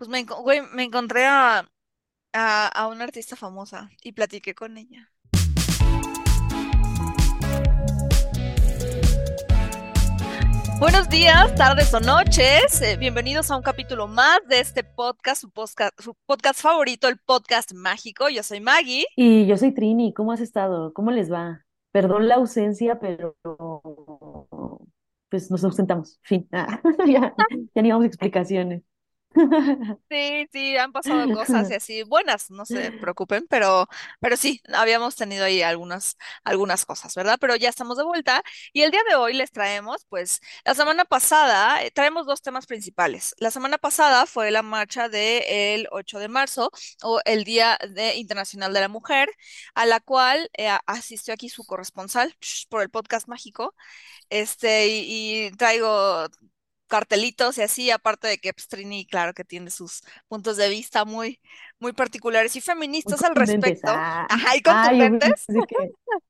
Pues me, me encontré a, a, a una artista famosa y platiqué con ella. Buenos días, tardes o noches. eh, bienvenidos a un capítulo más de este podcast, su podcast, su podcast favorito, el podcast mágico. Yo soy Maggie. Y yo soy Trini, ¿cómo has estado? ¿Cómo les va? Perdón la ausencia, pero pues nos ausentamos. Fin. Ah, ya, ya ni vamos explicaciones. Sí, sí, han pasado cosas y así buenas, no se preocupen, pero, pero sí, habíamos tenido ahí algunas, algunas cosas, ¿verdad? Pero ya estamos de vuelta y el día de hoy les traemos, pues, la semana pasada, eh, traemos dos temas principales. La semana pasada fue la marcha del 8 de marzo o el Día de- Internacional de la Mujer, a la cual eh, asistió aquí su corresponsal por el podcast mágico. Este, y, y traigo cartelitos y así, aparte de que pues, Trini, claro que tiene sus puntos de vista muy, muy particulares y feministas al respecto, Ah, ajá, y ah, contundentes. pensé que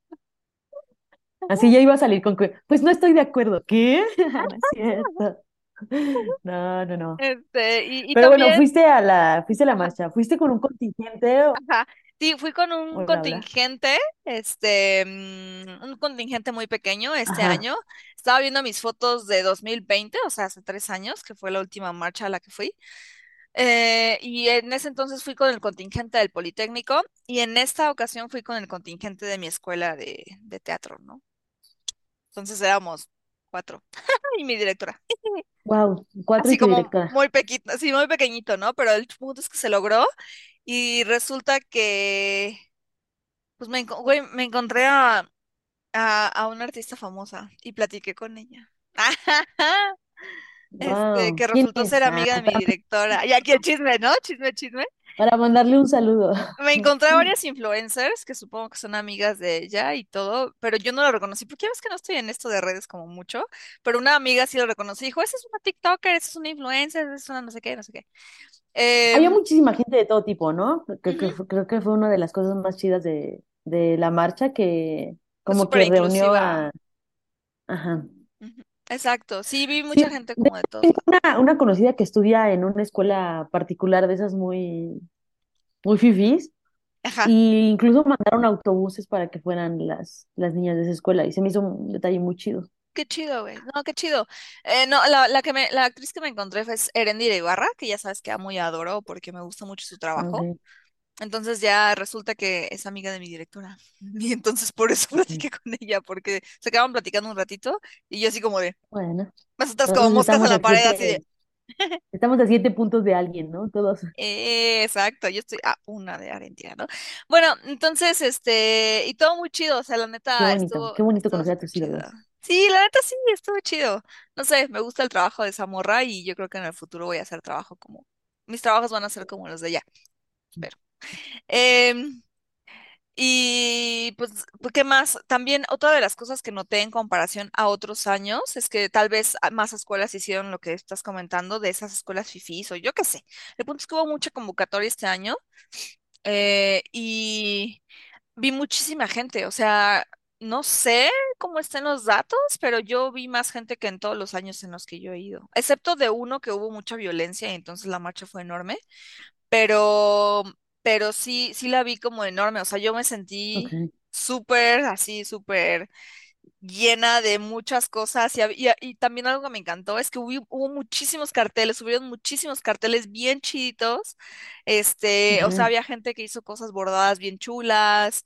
así ya iba a salir con que, pues no estoy de acuerdo. ¿Qué? No es cierto. No, no, no. Este, y, y Pero bueno, fuiste a la, fuiste a la marcha, fuiste con un contingente ajá, sí, fui con un bla. contingente, este, mm, un contingente muy pequeño este Ajá, año. Estaba viendo mis fotos de 2020, o sea, hace tres años, que fue la última marcha a la que fui. Eh, y en ese entonces fui con el contingente del Politécnico y en esta ocasión fui con el contingente de mi escuela de, de teatro, ¿no? Entonces éramos cuatro y mi directora. wow, cuatro y Así tu como directora. muy pequeñito, así muy pequeñito, ¿no? Pero el punto es que se logró y resulta que, pues me, enco- güey, me encontré a, a, a una artista famosa y platiqué con ella. Este, Wow, que ¿quién resultó ser es? Amiga de mi directora. Y aquí el chisme, ¿no? Chisme, chisme. para mandarle un saludo. Me encontré a varias influencers que supongo que son amigas de ella y todo, pero yo no la reconocí porque ya ves que no estoy en esto de redes como mucho, pero una amiga sí lo reconocí, dijo, esa es una TikToker, esa es una influencer, esa es una no sé qué, no sé qué. Había Em, muchísima gente de todo tipo, ¿no? Que creo que fue una de las cosas más chidas de, de la marcha que como que reunió inclusiva. a... Ajá. Exacto, sí, vi Sí, mucha gente de- como de lados. una, una conocida que estudia en una escuela particular de esas muy, muy fifís, Ajá, y incluso mandaron autobuses para que fueran las, las niñas de esa escuela, y se me hizo un detalle muy chido. Qué chido, güey, no, qué chido. Eh, no, la, la que me, la actriz que me encontré fue Erendira Ibarra, que ya sabes que amo y adoro porque me gusta mucho su trabajo. Entonces ya resulta que es amiga de mi directora. Y entonces por eso platiqué con ella, porque se quedaban platicando un ratito y yo así como de, Bueno, nosotras como moscas estamos la a pared, así de, estamos a siete puntos de alguien, ¿no? Todos. "Eh, exacto, yo estoy a una de Argentina, ¿no? Bueno, entonces, este, y todo muy chido, o sea, la Qué neta bonito, estuvo, qué bonito estuvo conocer a tus ídolos. Sí, la neta sí, estuvo chido. No sé, me gusta el trabajo de esa morra y yo creo que en el futuro voy a hacer trabajo como, mis trabajos van a ser como los de ella, espero. Em, Y pues, pues, ¿qué más? También otra de las cosas que noté en comparación a otros años es que tal vez más escuelas hicieron lo que estás comentando de esas escuelas fifís o yo qué sé. El punto es que hubo mucha convocatoria este año eh, y vi muchísima gente. O sea, no sé cómo estén los datos, pero yo vi más gente que en todos los años en los que yo he ido, excepto de uno que hubo mucha violencia y entonces la marcha fue enorme pero, pero sí, sí la vi como enorme, o sea, yo me sentí súper, así, súper llena de muchas cosas y, hab- y, y también algo que me encantó es que hubo, hubo muchísimos carteles, hubieron muchísimos carteles bien chiditos, este, o sea, había gente que hizo cosas bordadas bien chulas,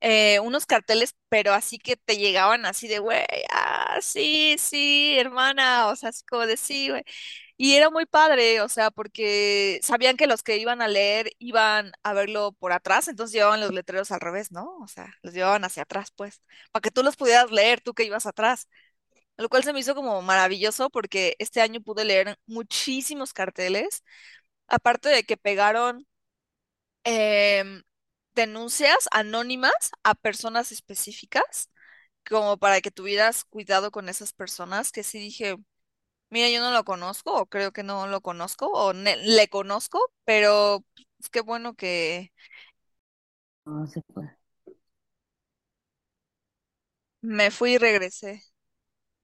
eh, unos carteles, pero así que te llegaban así de, güey, ah, sí, sí, hermana, o sea, así como de sí, güey. Y era muy padre, o sea, porque sabían que los que iban a leer iban a verlo por atrás, entonces llevaban los letreros al revés, ¿no? O sea, los llevaban hacia atrás, pues, para que tú los pudieras leer, tú que ibas atrás. Lo cual se me hizo como maravilloso porque este año pude leer muchísimos carteles, aparte de que pegaron em, denuncias anónimas a personas específicas, como para que tuvieras cuidado con esas personas, que sí dije, Mira, yo no lo conozco, o creo que no lo conozco, o le conozco, pero pues, qué bueno que No se fue. me fui y regresé.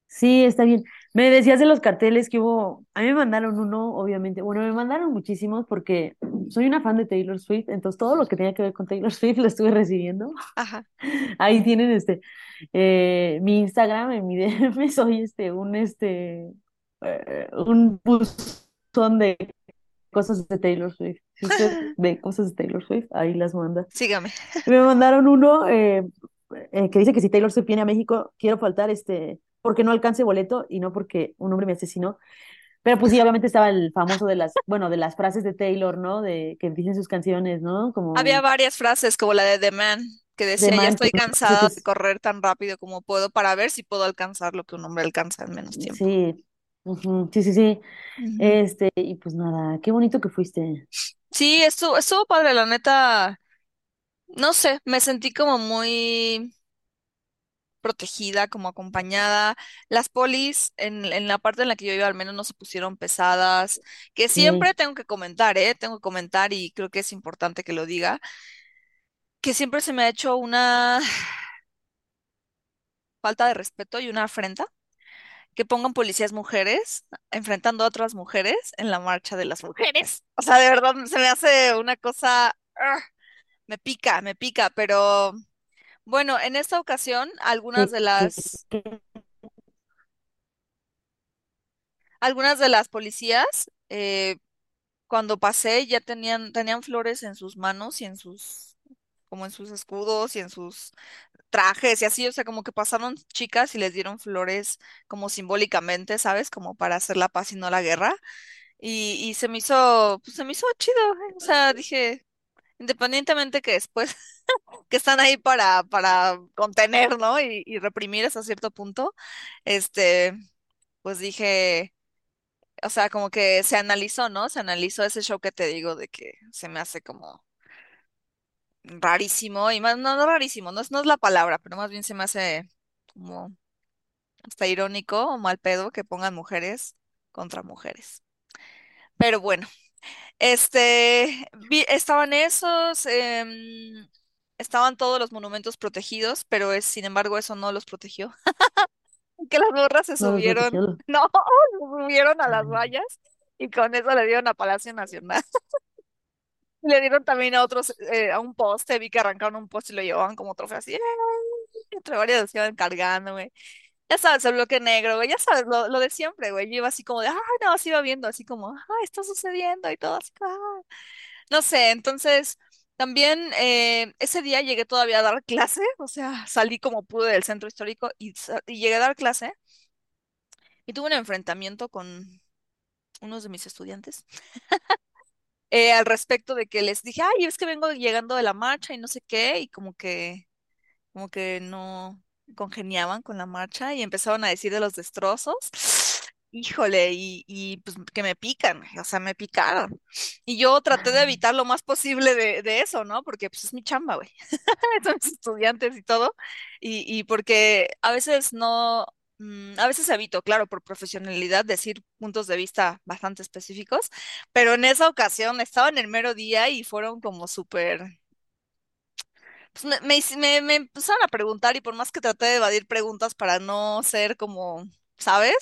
Sí, está bien. Me decías de los carteles que hubo, a mí me mandaron uno, obviamente, bueno, me mandaron muchísimos porque soy una fan de Taylor Swift, entonces todo lo que tenía que ver con Taylor Swift lo estuve recibiendo. Ajá. Ahí tienen este, eh, mi Instagram, en mi DM, soy este, un, este, eh, un buzón de cosas de Taylor Swift. Si usted ve cosas de Taylor Swift, ahí las manda. Sígame. Me mandaron uno eh, eh, que dice que si Taylor Swift viene a México, quiero faltar este, porque no alcance boleto y no porque un hombre me asesinó. Pero pues sí, obviamente estaba el famoso de las, bueno, de las frases de Taylor, ¿no? De que dicen sus canciones, ¿no? Había Como varias frases como la de The Man, que The decía, ya Man, estoy cansada de correr tan rápido como puedo para ver si puedo alcanzar lo que un hombre alcanza en menos tiempo. sí, sí, sí, sí. Este, y pues nada, qué bonito que fuiste. Sí, estuvo, estuvo padre, la neta. No sé, me sentí como muy protegida, como acompañada. Las polis en, en la parte en la que yo iba al menos no se pusieron pesadas, que siempre tengo que comentar, ¿eh? Tengo que comentar y creo que es importante que lo diga, que siempre se me ha hecho una falta de respeto y una afrenta que pongan policías mujeres enfrentando a otras mujeres en la marcha de las mujeres. O sea, de verdad se me hace una cosa, ¡ah! me pica, me pica, pero bueno, en esta ocasión algunas de las que- algunas de las policías eh, cuando pasé ya tenían tenían flores en sus manos y en sus como en sus escudos y en sus trajes y así, o sea, como que pasaron chicas y les dieron flores como simbólicamente, ¿sabes? Como para hacer la paz y no la guerra. Y, y se me hizo, pues se me hizo chido, ¿eh? O sea, dije, independientemente que después, que están ahí para, para contener, ¿no? Y, reprimir hasta cierto punto, este, pues dije, o sea, como que se analizó, ¿no? Se analizó ese show que te digo de que se me hace como rarísimo, y más, no, no rarísimo, no es, no es la palabra, pero más bien se me hace como hasta irónico o mal pedo que pongan mujeres contra mujeres. Pero bueno. Este, vi- estaban esos, em, estaban todos los monumentos protegidos, pero es, sin embargo, eso no los protegió. Que las morras se no los subieron, protegió. no, se subieron a las vallas y con eso le dieron a Palacio Nacional. Le dieron también a otros, eh, a un poste, vi que arrancaron un poste y lo llevaban como trofeo así, entre varias los iban cargando, güey. Ya sabes, el bloque negro, güey, ya sabes, lo, lo de siempre, güey. Yo iba así como de, ay, no, así iba viendo, así como, ay, está sucediendo y todo, así "Ah". No sé, entonces también eh, ese día llegué todavía a dar clase, o sea, salí como pude del centro histórico y, y llegué a dar clase y tuve un enfrentamiento con unos de mis estudiantes eh, al respecto de que les dije, ay, es que vengo llegando de la marcha y no sé qué, y como que, como que no congeniaban con la marcha y empezaron a decir de los destrozos. Híjole, y, y pues que me pican, o sea, me picaron. Y yo traté de evitar lo más posible de, de eso, ¿no? Porque pues es mi chamba, güey. Son mis estudiantes y todo. Y, y porque a veces no, mm, a veces evito, claro, por profesionalidad, decir puntos de vista bastante específicos, pero en esa ocasión estaba en el mero día y fueron como súper pues me, me, me, me empezaron a preguntar y por más que traté de evadir preguntas para no ser como, ¿sabes?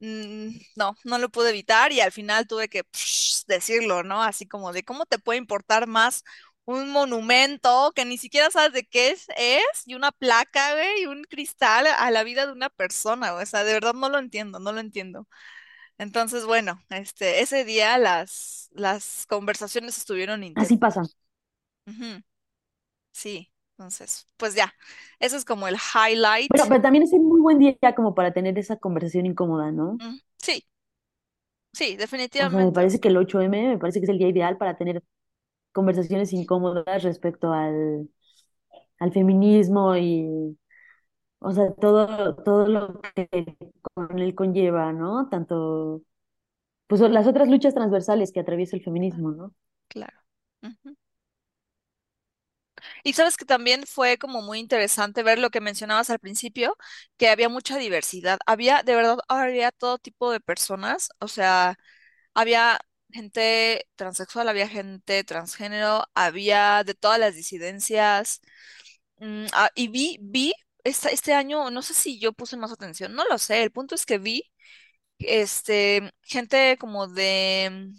Mm, no, no lo pude evitar y al final tuve que psh, decirlo, ¿no? Así como de cómo te puede importar más un monumento que ni siquiera sabes de qué es, es y una placa, güey, y un cristal a la vida de una persona, güey. O sea, de verdad no lo entiendo, no lo entiendo. Entonces, bueno, este, ese día las, las conversaciones estuvieron Así intensas. pasa. Ujú. Sí, entonces, pues ya, eso es como el highlight. Pero, pero también es un muy buen día como para tener esa conversación incómoda, ¿no? Mm, sí, sí, O sea, me definitivamente. parece que el 8M me parece que es el día ideal para tener conversaciones incómodas respecto al, al feminismo y, o sea, todo, todo lo que con él conlleva, ¿no? Tanto, pues las otras luchas transversales que atraviesa el feminismo, ¿no? Claro. Ujú. Y sabes que también fue como muy interesante ver lo que mencionabas al principio, que había mucha diversidad. Había, de verdad, había todo tipo de personas, o sea, había gente transexual, había gente transgénero, había de todas las disidencias. Mm, ah, y vi, vi, este año, no sé si yo puse más atención, no lo sé, el punto es que vi. este, gente como de,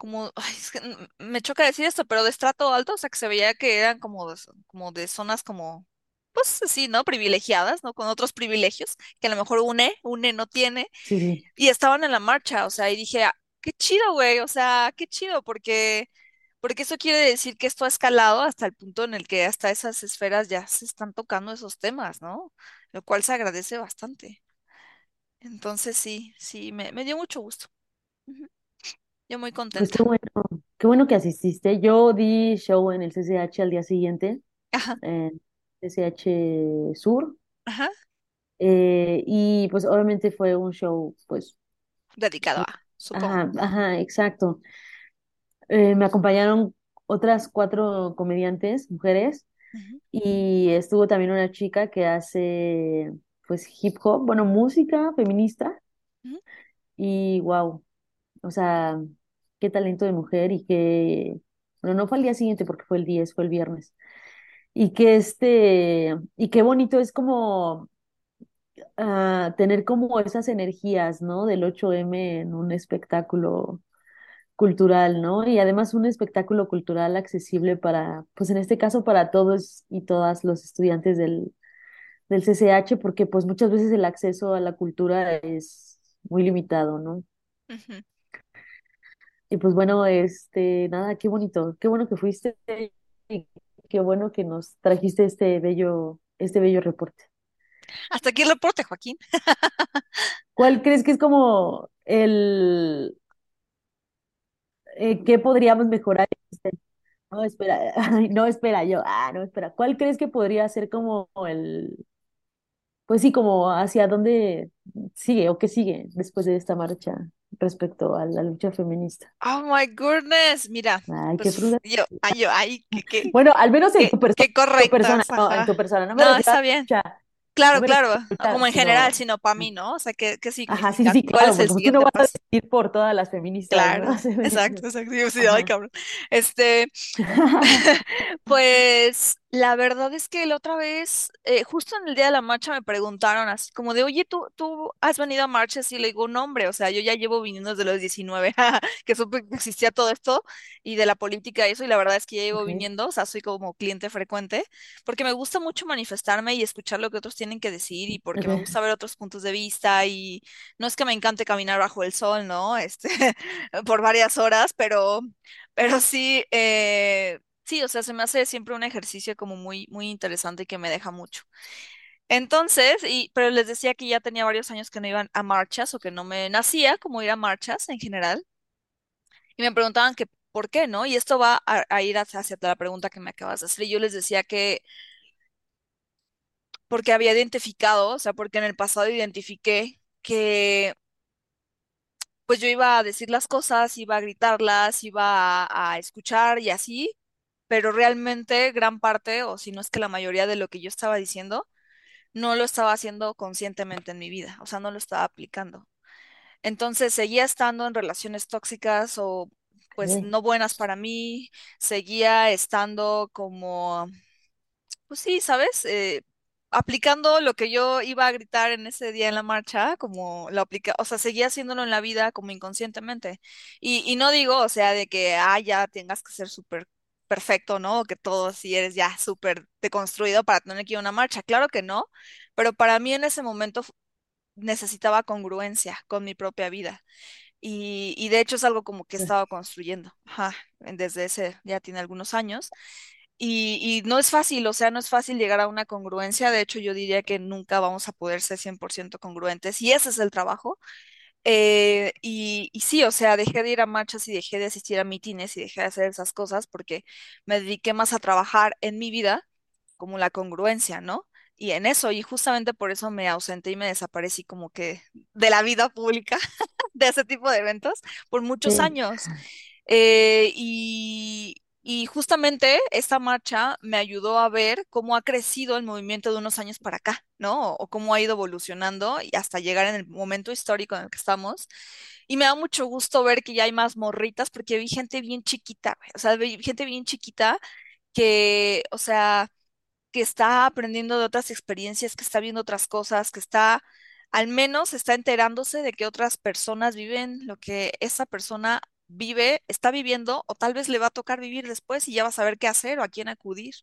como, ay, es que me choca decir esto, pero de estrato alto, o sea, que se veía que eran como de, como de zonas como, pues sí, ¿no? Privilegiadas, ¿no? Con otros privilegios, que a lo mejor UNE, UNE no tiene, Sí, sí. y estaban en la marcha, o sea, y dije, "Ah, qué chido, güey, o sea, qué chido, porque, porque eso quiere decir que esto ha escalado hasta el punto en el que hasta esas esferas ya se están tocando esos temas, ¿no? Lo cual se agradece bastante. Entonces sí, sí, me, me dio mucho gusto. Yo muy Pues contenta. qué bueno, qué bueno que asististe. Yo di show en el CCH al día siguiente, Ajá, en CCH Sur, ajá, eh, y pues obviamente fue un show, pues, dedicado a, supongo. ajá, ajá, exacto. Eh, me acompañaron otras cuatro comediantes, mujeres, y estuvo también una chica que hace, pues, hip hop, bueno, música feminista, y wow, o sea, qué talento de mujer y qué, bueno, no fue al día siguiente porque fue el 10 fue el viernes. Y que este, y qué bonito es como ah, tener como esas energías, ¿no? Del ocho m en un espectáculo cultural, ¿no? Y además un espectáculo cultural accesible para, pues en este caso para todos y todas los estudiantes del, del CCH, porque pues muchas veces el acceso a la cultura es muy limitado, ¿no? Y pues bueno, este, nada, qué bonito, qué bueno que fuiste y qué bueno que nos trajiste este bello, este bello reporte. Hasta aquí el reporte, Joaquín. ¿Cuál crees que es como el, eh, qué podríamos mejorar? Este, No, espera, ay, no, espera, yo, ah, no, espera. ¿Cuál crees que podría ser como el, pues sí, como hacia dónde sigue o qué sigue después de esta marcha respecto a la lucha feminista? Oh my goodness. Mira, Ay, qué pues yo, ay, yo, ay, qué, qué, Bueno, al menos en qué, tu persona, qué tu persona, no, en ajá. tu persona, no me No, está bien. lucha, Claro, claro. lucha, Como en general, sino, para mí, ¿no? O sea, ¿qué, qué ajá, sí, sí, significa? sí, ¿Cuál claro, porque tú no vas a decir por todas las feministas. Claro, exacto, exacto. Yo sí, ay, Ajá. cabrón. Este, Pues la verdad es que la otra vez, eh, justo en el día de la marcha, me preguntaron así como de, oye, ¿tú, tú has venido a marchas? Y le digo, no, hombre, o sea, yo ya llevo viniendo desde los 19, que supe que existía todo esto y de la política y eso, y la verdad es que ya llevo Ok, viniendo, o sea, soy como cliente frecuente, porque me gusta mucho manifestarme y escuchar lo que otros tienen que decir y porque me gusta ver otros puntos de vista y no es que me encante caminar bajo el sol, ¿no? Este, por varias horas, pero... Pero sí, eh, Sí, o sea, se me hace siempre un ejercicio como muy, muy interesante y que me deja mucho. Entonces, y, pero les decía que ya tenía varios años que no iban a marchas o que no me nacía como ir a marchas en general. Y me preguntaban que por qué, ¿no? Y esto va a, ir hacia, la pregunta que me acabas de hacer. Y yo les decía que porque había identificado, o sea, porque en el pasado identifiqué que pues yo iba a decir las cosas, iba a gritarlas, iba a escuchar y así, pero realmente gran parte, o si no es que la mayoría de lo que yo estaba diciendo, no lo estaba haciendo conscientemente en mi vida, o sea, no lo estaba aplicando. Entonces seguía estando en relaciones tóxicas o pues no buenas para mí, seguía estando como, pues sí, ¿sabes? Eh, aplicando lo que yo iba a gritar en ese día en la marcha, como lo aplica, o sea, seguía haciéndolo en la vida como inconscientemente. Y, y no digo, o sea, de que, ah, ya tengas que ser súper perfecto, ¿no? O que todo si eres ya súper deconstruido para tener que ir a una marcha. Claro que no, pero para mí en ese momento necesitaba congruencia con mi propia vida. Y, y de hecho es algo como que he estado construyendo, ajá, desde ese, ya tiene algunos años. Y, y no es fácil, o sea, no es fácil llegar a una congruencia. De hecho, yo diría que nunca vamos a poder ser 100% congruentes y ese es el trabajo. Eh, y, y sí, o sea, dejé de ir a marchas y dejé de asistir a mítines y dejé de hacer esas cosas porque me dediqué más a trabajar en mi vida como la congruencia, ¿no? Y en eso, y justamente por eso me ausenté y me desaparecí como que de la vida pública, de ese tipo de eventos, por muchos Sí, años. Eh, y, y justamente esta marcha me ayudó a ver cómo ha crecido el movimiento de unos años para acá, ¿no? O cómo ha ido evolucionando y hasta llegar en el momento histórico en el que estamos. Y me da mucho gusto ver que ya hay más morritas porque vi gente bien chiquita, o sea, vi gente bien chiquita que, o sea, que está aprendiendo de otras experiencias, que está viendo otras cosas, que está al menos está enterándose de que otras personas viven lo que esa persona vive, está viviendo o tal vez le va a tocar vivir después y ya va a saber qué hacer o a quién acudir.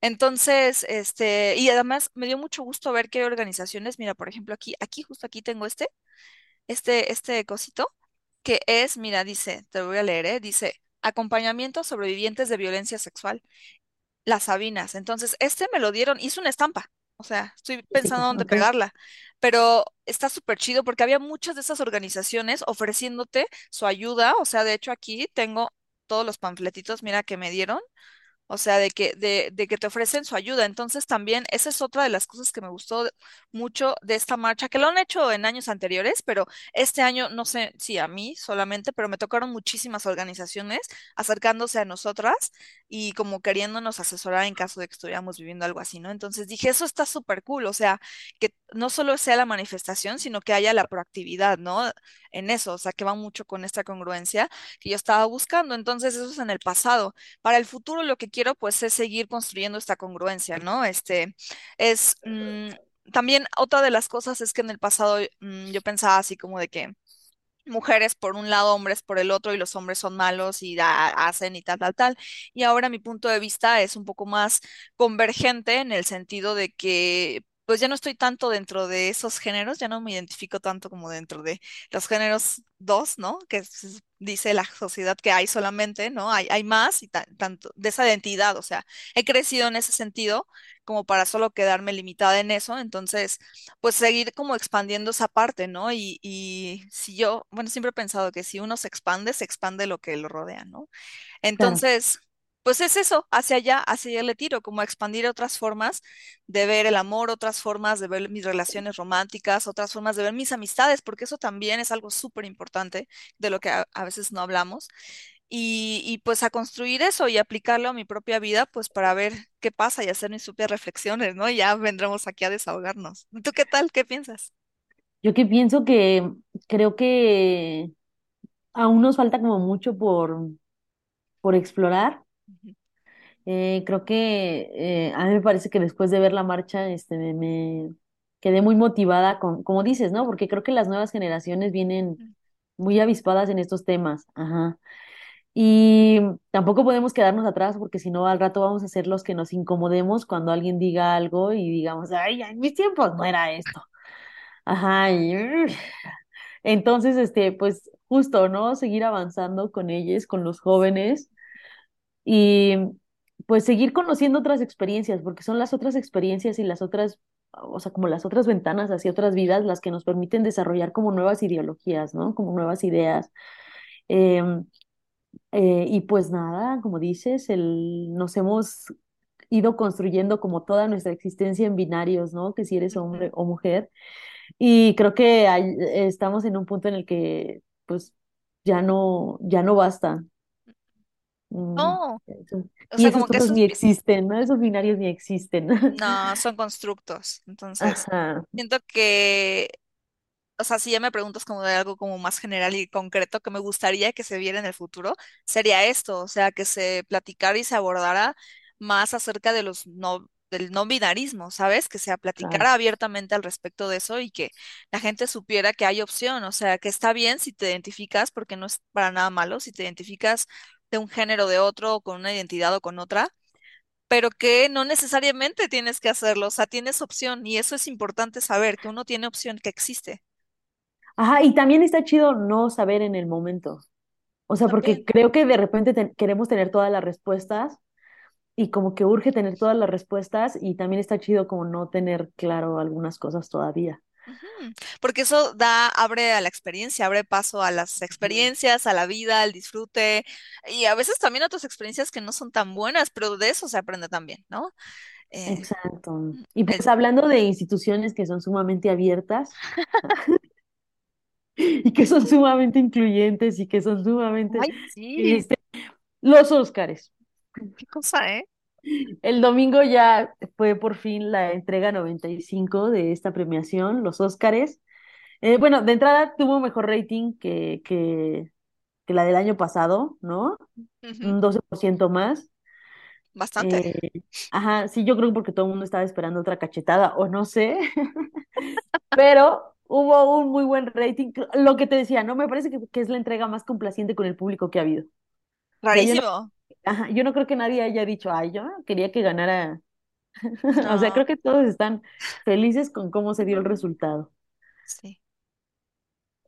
Entonces, este, y además me dio mucho gusto ver hay organizaciones, mira, por ejemplo, aquí, aquí, justo aquí tengo este, este, este cosito, que es, mira, dice, te voy a leer, ¿eh? Dice, acompañamiento a sobrevivientes de violencia sexual, las Sabinas. Entonces, este me lo dieron, hice una estampa, o sea, estoy pensando dónde pegarla, pero está súper chido porque había muchas de esas organizaciones ofreciéndote su ayuda, o sea, de hecho aquí tengo todos los panfletitos, mira, que me dieron o sea, de que, de, de que te ofrecen su ayuda. Entonces también esa es otra de las cosas que me gustó mucho de esta marcha, que lo han hecho en años anteriores, pero este año, no sé si a mí solamente, pero me tocaron muchísimas organizaciones acercándose a nosotras y como queriéndonos asesorar en caso de que estuviéramos viviendo algo así, ¿no? Entonces dije, eso está súper cool, o sea, que no solo sea la manifestación, sino que haya la proactividad, ¿no? En eso, o sea, que va mucho con esta congruencia que yo estaba buscando. Entonces, eso es en el pasado. Para el futuro lo que quiero pues es seguir construyendo esta congruencia, ¿no? Este es mm, también otra de las cosas es que en el pasado mm, yo pensaba así como de que mujeres por un lado, hombres por el otro, y los hombres son malos y hacen y tal, tal, tal. Y ahora mi punto de vista es un poco más convergente en el sentido de que, pues ya no estoy tanto dentro de esos géneros, ya no me identifico tanto como dentro de los géneros dos, ¿no? Que dice la sociedad que hay solamente, ¿no? Hay, hay más y ta- tanto de esa identidad, o sea, he crecido en ese sentido como para solo quedarme limitada en eso, entonces pues seguir como expandiendo esa parte, ¿no? Y, y si yo, bueno, siempre he pensado que si uno se expande, se expande lo que lo rodea, ¿no? Claro. Pues es eso, hacia allá, hacia allá le tiro, como a expandir otras formas de ver el amor, otras formas de ver mis relaciones románticas, otras formas de ver mis amistades, porque eso también es algo súper importante de lo que a, veces no hablamos. Y, pues a construir eso y aplicarlo a mi propia vida, pues para ver qué pasa y hacer mis propias reflexiones, ¿no? Ya vendremos aquí a desahogarnos. ¿Tú qué tal? ¿Qué piensas? Yo que pienso que creo que aún nos falta como mucho por, por explorar. Eh, creo que eh, a mí me parece que después de ver la marcha, este, me, me quedé muy motivada con, como dices, ¿no? Porque creo que las nuevas generaciones vienen ujú, muy avispadas en estos temas. Ajá. Y tampoco podemos quedarnos atrás porque si no, al rato vamos a ser los que nos incomodemos cuando alguien diga algo y digamos, ay, en mis tiempos no era esto. Ajá, y entonces, este, pues justo, ¿no? Seguir avanzando con ellos, con los jóvenes y pues seguir conociendo otras experiencias, porque son las otras experiencias y las otras, o sea, como las otras ventanas hacia otras vidas las que nos permiten desarrollar como nuevas ideologías, ¿no? Como nuevas ideas. Em, eh, y pues nada, como dices, el, nos hemos ido construyendo como toda nuestra existencia en binarios, ¿no? Que si eres hombre o mujer. Y creo que estamos en un punto en el que pues ya no, ya no basta. No, eso. o Y sea, como que esos, ni existen, ¿no? Esos binarios ni existen. no, son constructos. Entonces, Ajá, siento que o sea, si ya me preguntas como de algo como más general y concreto que me gustaría que se viera en el futuro, sería esto, o sea, que se platicara y se abordara más acerca de los no, del no binarismo, ¿sabes? Que se claro. platicara abiertamente al respecto de eso y que la gente supiera que hay opción, o sea, que está bien si te identificas, porque no es para nada malo, si te identificas de un género de otro, o con una identidad o con otra. pero que no necesariamente tienes que hacerlo, o sea, tienes opción y eso es importante saber, que uno tiene opción, que existe. Ajá, y también está chido no saber en el momento. O sea, porque creo que de repente te- queremos tener todas las respuestas y como que urge tener todas las respuestas y también está chido como no tener claro algunas cosas todavía. Porque eso da, abre a la experiencia, abre paso a las experiencias, a la vida, al disfrute y a veces también otras experiencias que no son tan buenas, pero de eso se aprende también, ¿no? Eh, Exacto. Y pues es- hablando de instituciones que son sumamente abiertas y que son sumamente incluyentes y que son sumamente, Ay, sí, este, los Óscares. qué cosa, ¿eh? El domingo ya fue por fin la entrega 95 de esta premiación, los Óscares. Eh, bueno, de entrada tuvo mejor rating que, que, que la del año pasado, ¿no? Ujú, Un 12% más. bastante. Eh, ajá, sí, yo creo que porque todo el mundo estaba esperando otra cachetada, o no sé, pero hubo un muy buen rating. Lo que te decía, ¿no? Me parece que, que es la entrega más complaciente con el público que ha habido. Rarísimo. Ajá, yo no creo que nadie haya dicho, ay, yo quería que ganara. O sea, creo que todos están felices con cómo se dio el resultado. sí.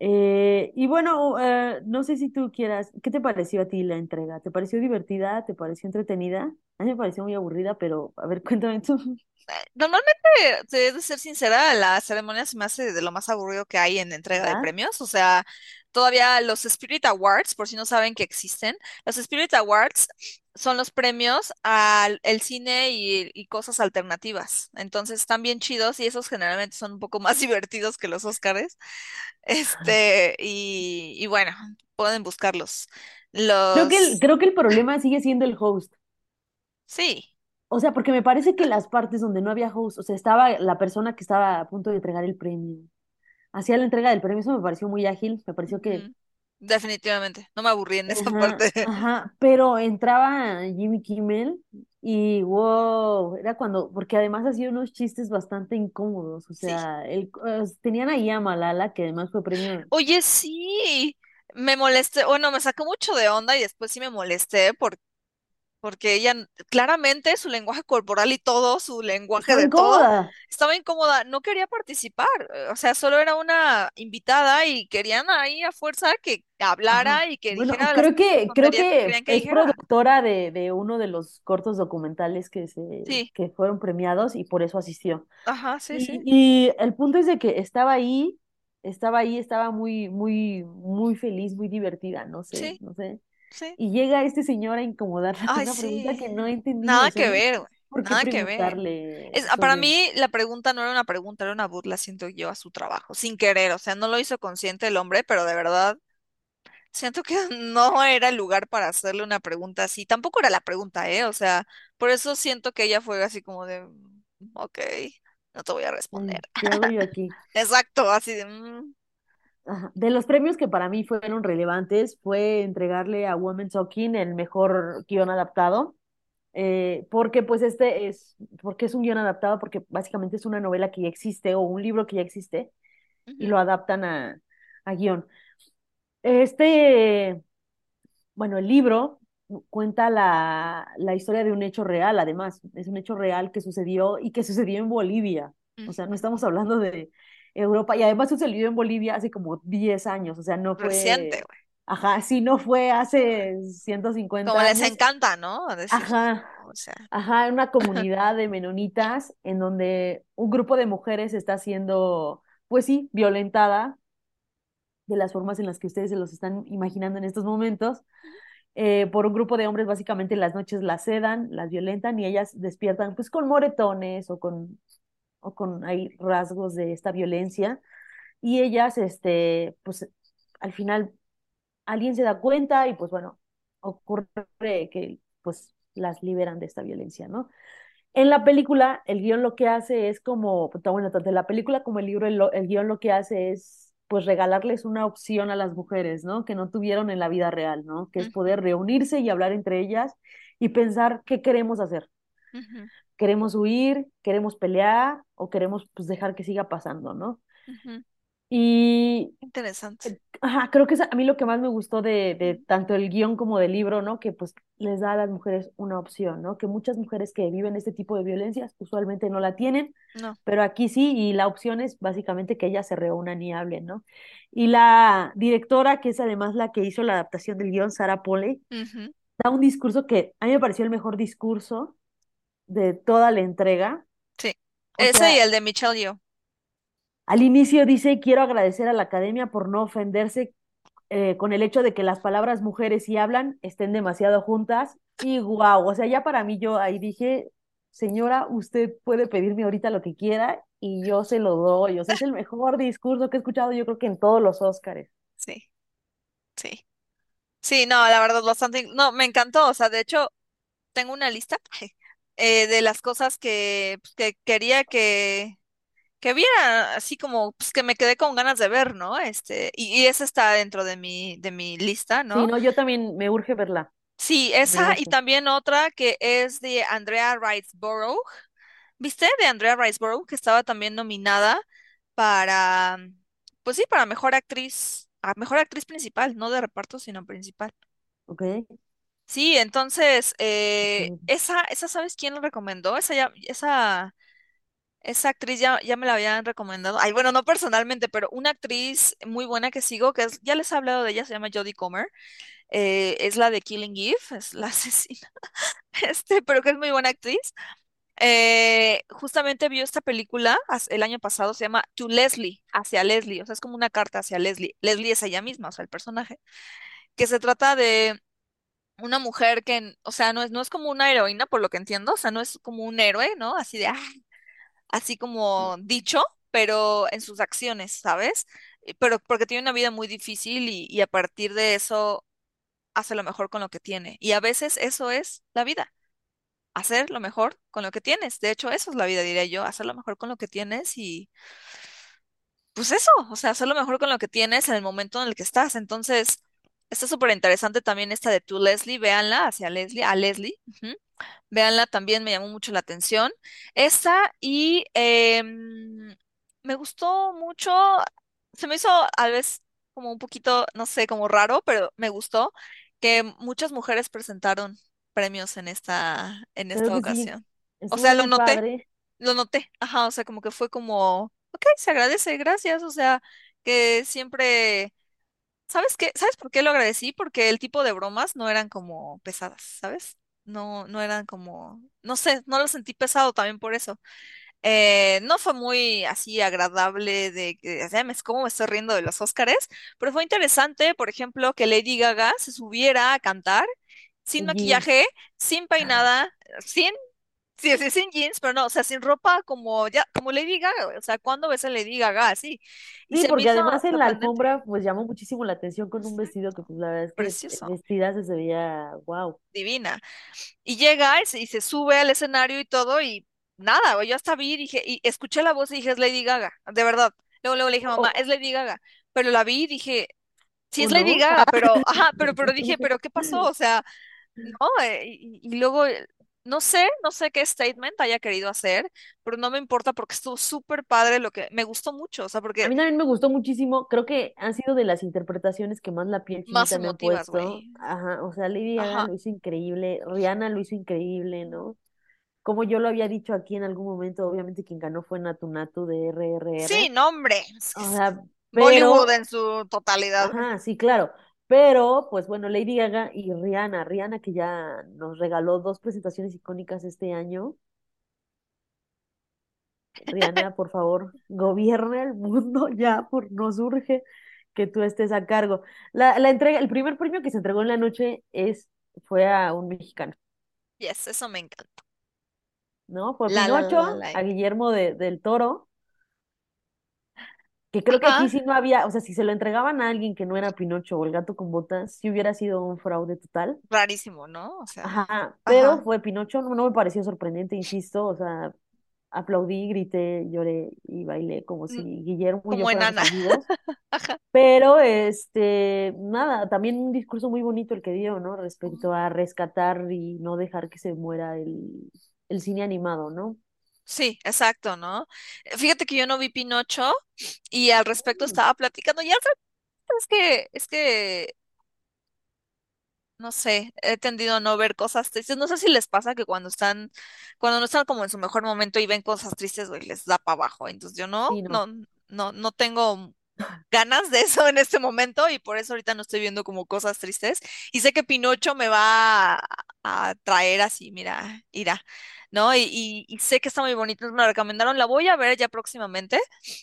Eh, y bueno, eh, no sé si tú quieras, ¿qué te pareció a ti la entrega? ¿Te pareció divertida? ¿Te pareció entretenida? A mí me pareció muy aburrida, pero a ver, cuéntame tú. Normalmente, te he de ser sincera, la ceremonia se me hace de lo más aburrido que hay en entrega de premios. O sea, todavía los Spirit Awards, por si no saben que existen, los Spirit Awards son los premios al el cine y, y cosas alternativas. Entonces están bien chidos y esos generalmente son un poco más divertidos que los Óscares. Este, y, y bueno, pueden buscarlos. Creo que el, creo que el problema sigue siendo el host. sí. O sea, porque me parece que las partes donde no había host, o sea, estaba la persona que estaba a punto de entregar el premio, hacía la entrega del premio, eso me pareció muy ágil, me pareció que, Definitivamente, no me aburrí en esa ajá, parte. ajá, pero entraba Jimmy Kimmel y wow, era cuando, porque además hacía unos chistes bastante incómodos, o Sí. sea, el, eh, tenían ahí a Malala, que además fue premio, Oye, sí, me molesté, bueno, me sacó mucho de onda y después sí me molesté por- porque ella claramente su lenguaje corporal y todo, su lenguaje estaba de todo, incómoda. estaba incómoda, no quería participar, eh, o sea, solo era una invitada y querían ahí a fuerza que Ajá. hablara y que Bueno, dijera creo que, creo que que es dijera. productora de, de uno de los cortos documentales que se, Sí, que fueron premiados y por eso asistió. ajá, sí, Y, sí, y el punto es de que estaba ahí, estaba ahí, estaba muy, muy, muy feliz, muy divertida, no sé, sí, no sé. Sí. Y llega este señor a incomodarla con una pregunta que no entendí, o nada sea, que ver, por qué nada que ver. Es, ah, para mí la pregunta no era una pregunta, era una burla, siento yo, a su trabajo, sin querer, o sea, no lo hizo consciente el hombre, pero de verdad siento que no era el lugar para hacerle una pregunta así. Tampoco era la pregunta, ¿eh? O sea, por eso siento que ella fue así como de, "Mm, ok, no te voy a responder. "Ay, ¿qué hago yo aquí? Exacto, así de, "Mm, Ajá. De los premios que para mí fueron relevantes fue entregarle a Woman Talking el mejor guion adaptado, eh, porque pues este es, porque es un guion adaptado, porque básicamente es una novela que ya existe o un libro que ya existe y lo adaptan a, a guion. Este, bueno, el libro cuenta la, la historia de un hecho real, además, es un hecho real que sucedió y que sucedió en Bolivia. O sea, no ujú". estamos hablando de Europa y además sucedió en Bolivia hace como 10 años, o sea, no Reciente, fue, güey. ajá, sí, no fue hace ciento Como cincuenta les encanta, ¿no? Decir, ajá, o sea, ajá, una comunidad de menonitas en donde un grupo de mujeres está siendo, pues sí, violentada de las formas en las que ustedes se los están imaginando en estos momentos eh, por un grupo de hombres, básicamente en las noches las sedan, las violentan y ellas despiertan pues con moretones o con, o con hay rasgos de esta violencia y ellas, este, pues al final alguien se da cuenta y pues bueno, ocurre que pues las liberan de esta violencia, ¿no? En la película, el guion lo que hace es como, bueno, tanto en la película como el libro, el, el guion lo que hace es pues regalarles una opción a las mujeres, ¿no? Que no tuvieron en la vida real, ¿no? Que es poder reunirse y hablar entre ellas y pensar qué queremos hacer. ujú, ¿Queremos huir? ¿Queremos pelear? ¿O queremos pues dejar que siga pasando, ¿no? ujú. Y Interesante. Ajá, creo que es a mí lo que más me gustó de, de tanto el guion como del libro, ¿no? Que pues les da a las mujeres una opción, ¿no? Que muchas mujeres que viven este tipo de violencias usualmente no la tienen, No. pero aquí sí, y la opción es básicamente que ellas se reúnan y hablen, ¿no? Y la directora, que es además la que hizo la adaptación del guion, Sarah Polley, ujú, da un discurso que a mí me pareció el mejor discurso de toda la entrega. Sí. O Ese y el de Michelle Yeoh. al inicio dice, quiero agradecer a la academia por no ofenderse eh, con el hecho de que las palabras mujeres y hablan estén demasiado juntas. Y guau, o sea, ya para mí yo ahí dije, señora, usted puede pedirme ahorita lo que quiera y yo se lo doy. O sea, es el mejor discurso que he escuchado yo creo que en todos los Óscares. Sí, sí. Sí, no, la verdad, bastante. No, me encantó. O sea, de hecho, tengo una lista eh, de las cosas que, pues, que quería que, que viera, así como pues, que me quedé con ganas de ver, ¿no? Este, y, y esa está dentro de mi, de mi lista, Sí, ¿no? no, yo también me urge verla. Sí, esa y también otra que es de Andrea Riseborough. ¿Viste? De Andrea Riseborough, que estaba también nominada para, pues sí, para mejor actriz, a mejor actriz principal, no de reparto, sino principal. Ok. Sí, entonces, eh, esa, esa, ¿sabes quién lo recomendó? Esa ya, esa, esa actriz ya, ya me la habían recomendado. Ay, bueno, no personalmente, pero una actriz muy buena que sigo, que es- ya les he hablado de ella, se llama Jodie Comer. eh, es la de Killing Eve, es la asesina, este, pero que es muy buena actriz. Eh, justamente vio esta película as- el año pasado, se llama To Leslie, hacia Leslie, o sea, es como una carta hacia Leslie. Leslie es ella misma, o sea, el personaje, que se trata de una mujer que, o sea, no es, no es como una heroína, por lo que entiendo, o sea, no es como un héroe, ¿no? Así de, ah, así como dicho, pero en sus acciones, ¿sabes? Pero porque tiene una vida muy difícil y, y a partir de eso hace lo mejor con lo que tiene. Y a veces eso es la vida hacer lo mejor con lo que tienes. De hecho, eso es la vida, diría yo, hacer lo mejor con lo que tienes y pues eso, o sea, hacer lo mejor con lo que tienes en el momento en el que estás. Entonces, está súper interesante también esta de tú, Leslie, véanla hacia Leslie, a Leslie. ujú. Véanla, también me llamó mucho la atención. Esta y em, me gustó mucho, se me hizo a veces como un poquito, no sé, como raro, pero me gustó que muchas mujeres presentaron premios en esta, en esta sí. ocasión. O sea, lo noté, padre. lo noté, ajá, o sea, como que fue como, ok, se agradece, gracias, o sea, que siempre ¿Sabes qué? ¿Sabes por qué lo agradecí? Porque el tipo de bromas no eran como pesadas, ¿sabes? No, no eran como, no sé, no lo sentí pesado también por eso. Eh, no fue muy así agradable de que, cómo me estoy riendo de los Óscares, pero fue interesante, por ejemplo, que Lady Gaga se subiera a cantar sin maquillaje, sin peinada, sin, sí, sí, sin jeans, pero no, o sea, sin ropa como ya, como Lady Gaga, O sea, ¿cuándo ves a Lady Gaga así? Y Sí, porque además en la alfombra pues llamó muchísimo la atención con un vestido que pues la verdad es que precioso, vestida se veía wow. divina. Y llega y se, y se sube al escenario y todo, y nada, yo hasta vi y dije, y escuché la voz y dije, es Lady Gaga, de verdad. Luego, luego le dije, mamá, O, es Lady Gaga. Pero la vi y dije, sí es Lady no. Gaga, pero, ajá, pero, pero dije, pero ¿qué pasó? O sea, no, Eh, y, y luego, eh, no sé, no sé qué statement haya querido hacer, pero no me importa porque estuvo súper padre lo que me gustó mucho, o sea, A porque mí también me gustó muchísimo, creo que han sido de las interpretaciones que más la piel más chinita me han emotivas, puesto. Ajá, o sea, Lady Gaga lo hizo increíble, Rihanna lo hizo increíble, ¿no? Como yo lo había dicho aquí en algún momento, obviamente quien ganó fue Natu Natu de Sí, RRR. no, hombre, es que O sea, Bollywood en su totalidad. ajá, sí, claro. Pero, pues bueno, Lady Gaga y Rihanna, Rihanna que ya nos regaló dos presentaciones icónicas este año. Rihanna, por favor, gobierna el mundo ya, por nos urge que tú estés a cargo. La, la entrega, el primer premio que se entregó en la noche es, fue a un mexicano, Yes, eso me encanta. ¿no? Fue La, la, la, Pinocho, a. Guillermo de- del Toro, que creo que aquí sí no había, o sea, si se lo entregaban a alguien que no era Pinocho o el gato con botas, sí hubiera sido un fraude total. rarísimo, ¿no? O sea, Ajá, pero ajá, fue Pinocho, no, no me pareció sorprendente, insisto, o sea, aplaudí, grité, lloré y bailé como si Guillermo y yo como fuéramos amigos. Ajá. Pero, este, nada, también un discurso muy bonito el que dio, ¿no? Respecto a rescatar y no dejar que se muera el, el cine animado, ¿no? Sí, exacto, ¿no? Eh, Fíjate que yo no vi Pinocho y al respecto Mm, estaba platicando. Ya sabes, es que, es que, no sé, he tendido a no ver cosas tristes. No sé si les pasa que cuando están, cuando no están como en su mejor momento y ven cosas tristes, güey, les da para abajo. Entonces yo no, Sí, no. no, no, no tengo ganas de eso en este momento y por eso ahorita no estoy viendo como cosas tristes. Y sé que Pinocho me va a, a traer así, mira, irá, ¿no? Y, y, y sé que está muy bonita, me la recomendaron, la voy a ver ya próximamente,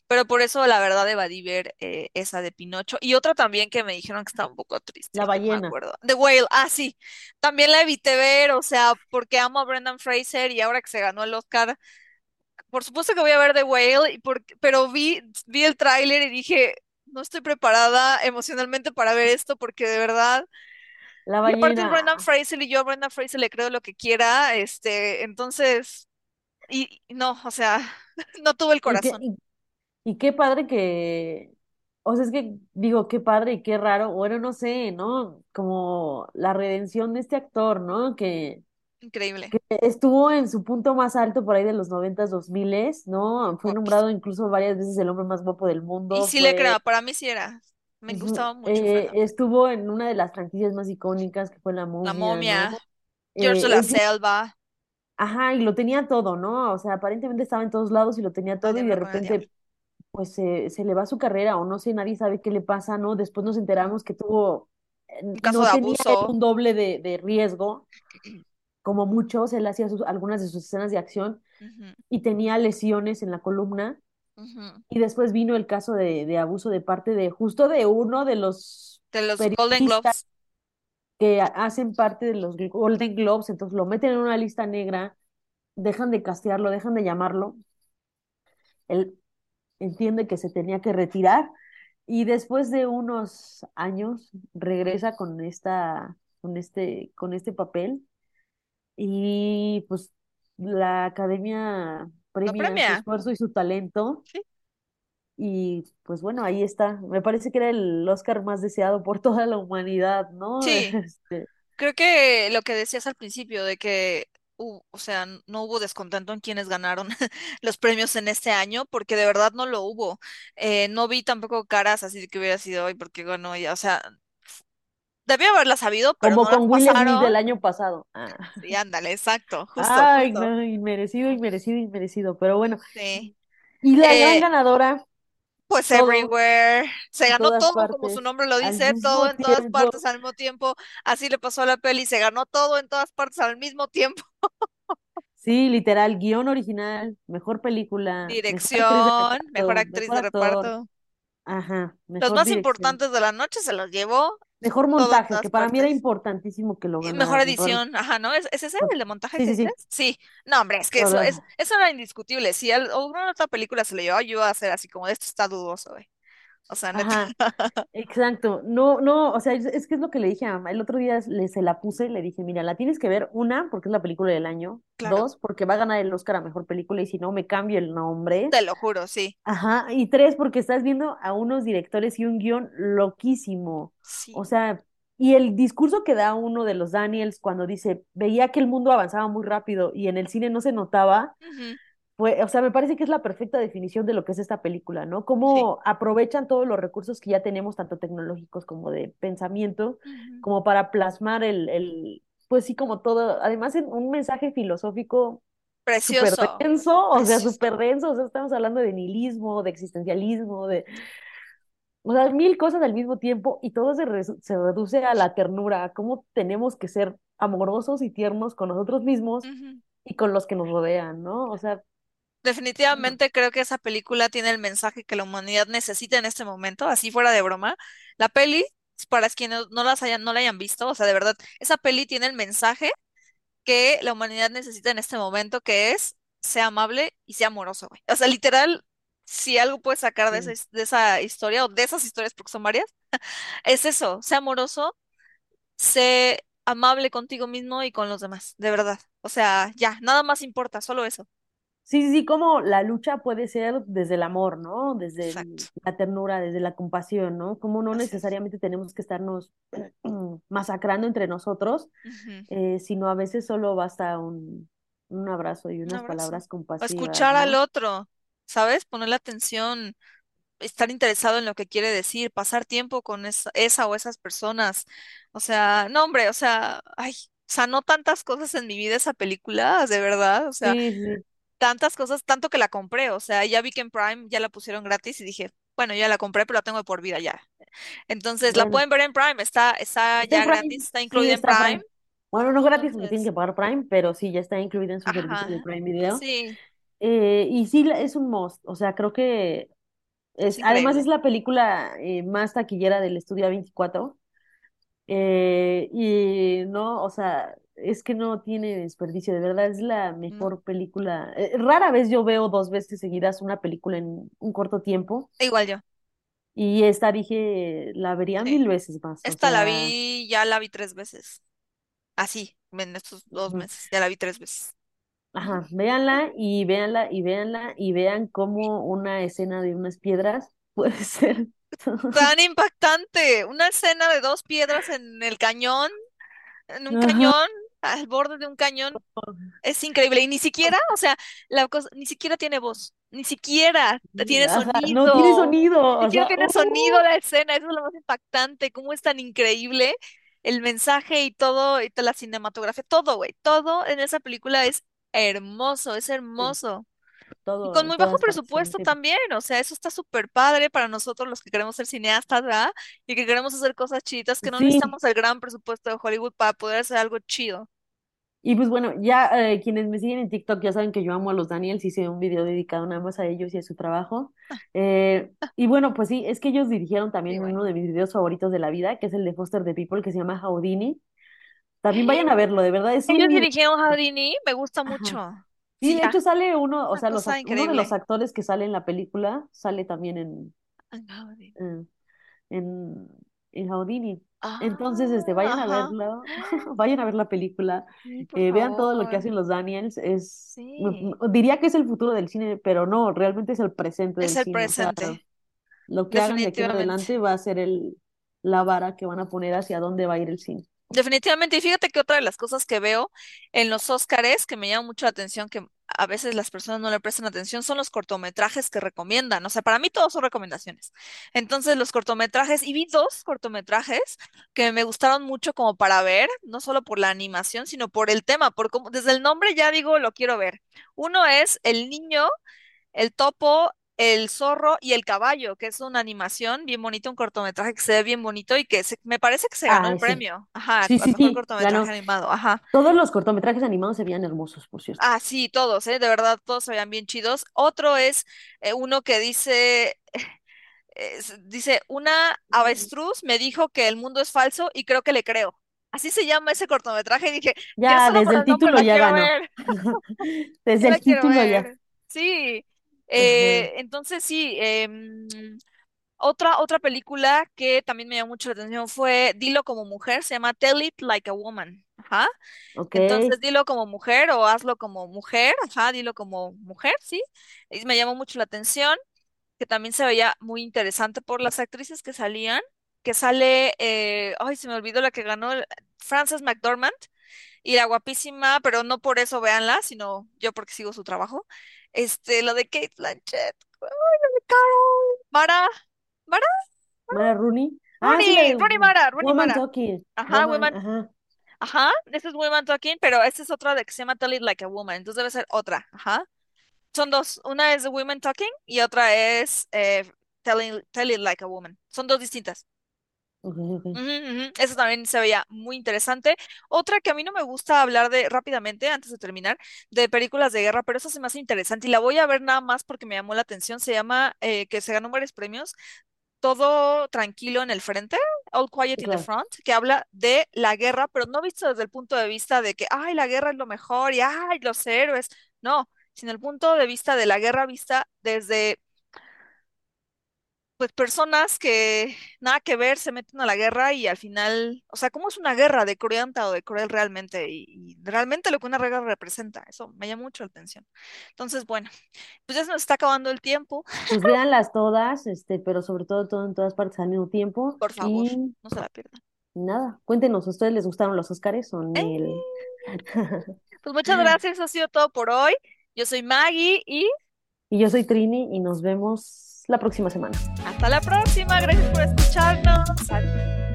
pero por eso la verdad evadí ver eh, esa de Pinocho. Y otra también que me dijeron que estaba un poco La triste, no me ballena. acuerdo. The Whale, ah, sí, también la evité ver, o sea, porque amo a Brendan Fraser y ahora que se ganó el Oscar por supuesto que voy a ver The Whale, pero vi, vi el tráiler y dije, no estoy preparada emocionalmente para ver esto porque de verdad, La y aparte ballena. Brendan Fraser y yo a Brendan Fraser le creo lo que quiera, este, entonces, y no, o sea, no tuve el Y qué, corazón. y, y qué padre que, o sea, es que digo, qué padre y qué raro, bueno, no sé, ¿no? Como la redención de este actor, ¿no? Que, Increíble. estuvo en su punto más alto por ahí de los noventas, dos miles, ¿no? Fue nombrado incluso varias veces el hombre más guapo del Y mundo, sí le creo, para mí sí era. Me gustaba mucho eh, estuvo en una de las franquicias más icónicas que fue La La Momia, ¿no? momia, George de Eh, la en fin, Selva, ajá, y lo tenía todo, ¿no? O sea, aparentemente estaba en todos lados y lo tenía todo y de repente pues se, se le va su carrera o no sé, nadie sabe qué le pasa, ¿no? Después nos enteramos que tuvo, eh, Un caso no de tenía abuso. un doble de, de riesgo, como muchos, él hacía sus, algunas de sus escenas de acción y tenía lesiones en la columna. Y después vino el caso de, de abuso de parte de justo de uno de los De los Golden Globes. que hacen parte de los Golden Globes, entonces lo meten en una lista negra, dejan de castearlo, dejan de llamarlo. Él entiende que se tenía que retirar y después de unos años regresa con esta, con este, con este papel y pues la academia premia su esfuerzo y su talento Sí. y pues bueno, ahí está. Me parece que era el Oscar más deseado por toda la humanidad, ¿no? Sí. Este, Creo que lo que decías al principio de que, o sea, no hubo descontento en quienes ganaron los premios en este año, porque de verdad no lo hubo. Eh, no vi tampoco caras así de que hubiera sido hoy, porque bueno, ya, o sea, debía haberlas sabido, pero como no con Will Smith del año pasado. Ah. Sí, ándale, exacto, justo, Ay, justo. no, inmerecido, inmerecido, inmerecido. Pero bueno, Sí. y la gran Eh, ganadora, pues todo everywhere, se ganó todo, como su nombre lo dice, todo en todas partes al mismo tiempo. Así le pasó a la peli, se ganó todo en todas partes al mismo tiempo. Sí, literal, guion original, mejor película, mejor actriz de Dirección, mejor actriz mejor de reparto. ajá, Los más dirección, importantes de la noche se los llevó mejor montaje, que para mí era partes. importantísimo que lo mejor ganara. me parece- edición, ajá, ¿no? ¿Es, es ese el de montaje Sí, que sí, sí. Sí. No, hombre, es que eso es, eso era indiscutible. Si al- alguna otra película se lo llevaba, yo iba a hacer así como de esto está dudoso, güey. O sea, neta. Ajá, exacto. No, no, o sea, es, que es lo que le dije a mamá. El otro día le, se la puse y le dije, mira, la tienes que ver, una, porque es la película del año, Claro, dos, porque va a ganar el Oscar a mejor película y si no, me cambio el nombre. te lo juro, sí. Ajá, y tres, porque estás viendo a unos directores y un guion loquísimo. O Sí. sea, y el discurso que da uno de los Daniels cuando dice, veía que el mundo avanzaba muy rápido y en el cine no se notaba, Ujú, pues, o sea, me parece que es la perfecta definición de lo que es esta película, ¿no? Sí. Cómo aprovechan todos los recursos que ya tenemos, tanto tecnológicos como de pensamiento, como para plasmar el, el pues sí, como todo, además en un mensaje filosófico súper Precioso, denso, o sea, súper denso, o sea, estamos hablando de nihilismo, de existencialismo, de, o sea, mil cosas al mismo tiempo y todo se, re- se reduce a la ternura, a cómo tenemos que ser amorosos y tiernos con nosotros mismos y con los que nos rodean, ¿no? O sea. Definitivamente creo que esa película tiene el mensaje que la humanidad necesita en este momento, así fuera de broma. La peli, para quienes no las hayan, no la hayan visto, o sea, de verdad, esa peli tiene el mensaje que la humanidad necesita en este momento, que es sea amable y sea amoroso, güey. O sea, literal, si algo puedes sacar de esa, sí. de esa historia o de esas historias, porque son varias, es eso, sea amoroso, sé amable contigo mismo y con los demás, de verdad. O sea, ya, nada más importa, solo eso. Sí, sí, sí, como la lucha puede ser desde el amor, ¿no? Desde Exacto, la ternura, desde la compasión, ¿no? Como no así es. necesariamente tenemos que estarnos masacrando entre nosotros, eh, sino a veces solo basta un, un abrazo y Un unas abrazo. palabras O compasivas, escuchar al otro, ¿sabes? Ponerle atención, estar interesado en lo que quiere decir, pasar tiempo con esa, esa o esas personas. O sea, no, hombre, o sea, ay, sanó tantas cosas en mi vida esa película, de verdad. O sea, sí. Tantas cosas, tanto que la compré. O sea, ya vi que en Prime ya la pusieron gratis y dije, bueno, ya la compré, pero la tengo de por vida ya. Entonces, la pueden ver en Prime, está, está ya gratis, Prime, está sí, incluida en Prime. Prime. Bueno, no gratis porque tienen que pagar Prime, pero sí, ya está incluida en su servicio de Prime Video. sí, Eh, y sí, es un must, o sea, creo que es además es la película eh, más taquillera del estudio A24. Eh, y no, o sea, es que no tiene desperdicio, de verdad es la ¿no? mejor película. Eh, rara vez yo veo dos veces seguidas una película en un corto tiempo Igual yo, y esta dije, la vería sí. mil veces más, o Esta la vi, ya la vi tres veces. Así, en estos dos meses, ya la vi tres veces. Ajá, véanla y véanla y véanla y vean cómo una escena de unas piedras puede ser. tan impactante. Una escena de dos piedras en el cañón, en un Ajá. cañón, al borde de un cañón, es increíble. Y ni siquiera, o sea, la cosa, ni siquiera tiene voz, ni siquiera tiene Ajá, no tiene sonido, sonido, ni o siquiera sea, tiene sonido ¡uh! la escena, eso es lo más impactante, cómo es tan increíble el mensaje y todo, y toda la cinematografía, todo, güey, todo en esa película es hermoso, es Sí, Y con muy bajo presupuesto también, o sea, eso está súper padre para nosotros los que queremos ser cineastas, ¿verdad? Y que queremos hacer cosas chidas, que no Sí, necesitamos el gran presupuesto de Hollywood para poder hacer algo chido. y pues bueno, ya eh, quienes me siguen en TikTok ya saben que yo amo a los Daniels, hice un video dedicado nada más a ellos y a su trabajo. Eh, y bueno, pues sí, es que ellos dirigieron también uno de mis videos favoritos de la vida, que es el de Foster the People, que se llama Houdini. También vayan a verlo, de verdad, es Ellos dirigieron Houdini, me gusta mucho. Sí, de hecho sale uno, o sea, los, uno de los actores que sale en la película sale también en, en, en, en Houdini. Entonces, este, Ah, vayan a verlo, vayan a ver la película, Sí, eh, vean todo lo que hacen los Daniels, es, m- m- Sí, diría que es el futuro del cine, pero no, realmente es el presente es del el cine, o sea, presente, lo que hagan de aquí en adelante va a ser el, la vara que van a poner hacia dónde va a ir el cine. Definitivamente, y fíjate que otra de las cosas que veo en los Óscares, que me llama mucho la atención, que a veces las personas no le prestan atención, son los cortometrajes que recomiendan. O sea, para mí todos son recomendaciones. Entonces, los cortometrajes, y vi dos cortometrajes que me gustaron mucho como para ver, no solo por la animación, sino por el tema, por cómo, desde el nombre ya digo, lo quiero ver. Uno es El niño el topo, el zorro y el caballo, que es una animación bien bonita, un cortometraje que se ve bien bonito y que se- me parece que se ganó Ah, sí, premio. Ajá, sí, sí, mejor sí, cortometraje ganó. animado. Ajá. Todos los cortometrajes animados se veían hermosos, por cierto. Ah, sí, todos, ¿eh? De verdad, todos se veían bien chidos. Otro es eh, uno que dice, es- dice, una avestruz me dijo que el mundo es falso y creo que le creo. Así se llama ese cortometraje y dije, ya Ya, desde el título ya ganó. Desde el título ya. ver. Eh, entonces sí, em, otra, otra película que también me llamó mucho la atención fue Dilo como mujer, se llama Tell It Like a Woman. Ajá. Entonces, dilo como mujer o hazlo como mujer. Ajá, dilo como mujer, sí. Y me llamó mucho la atención, que también se veía muy interesante por las actrices que salían, que sale, eh, ay, se me olvidó la que ganó, Frances McDormand, y la guapísima, pero no por eso véanla, sino yo porque sigo su trabajo. Este, lo de Kate Blanchett. Ay, lo de Carol. Mara, Mara, Mara Rooney. Ah, sí, Rooney, de Rooney Mara, Rooney Woman Mara. Talking. Ajá, Woman, ajá. ajá, ese es Women Talking, pero esta es otra de que se llama Tell It Like a Woman, entonces debe ser otra, ajá. Son dos, una es Women Talking y otra es eh, Telling, Tell It Like a Woman. Son dos distintas. Eso también se veía muy interesante. Otra que a mí no me gusta hablar de rápidamente, antes de terminar, de películas de guerra, pero esa se me hace interesante y la voy a ver nada más porque me llamó la atención. Se llama, eh, que se ganó varios premios, Todo tranquilo en el frente, All Quiet in the. Front, que habla de la guerra, pero no visto desde el punto de vista de que, ay, la guerra es lo mejor y, ay, los héroes. No, sino el punto de vista de la guerra vista desde pues personas que nada que ver se meten a la guerra y al final, o sea, ¿cómo es una guerra de cruenta o de cruel realmente? Y, y realmente lo que una guerra representa, eso me llama mucho la atención. Entonces, bueno, pues ya se nos está acabando el tiempo, Pues véanlas todas, este, pero sobre todo todo en todas partes al mismo tiempo. por favor, Y no se la pierdan. nada, cuéntenos, ¿a ustedes les gustaron los Óscares o ¡Eh! Nel? Pues muchas gracias, eso ha sido todo por hoy. Yo soy Maggie y Y yo soy Trini y nos vemos la próxima semana. hasta la próxima. Gracias por escucharnos. Adiós.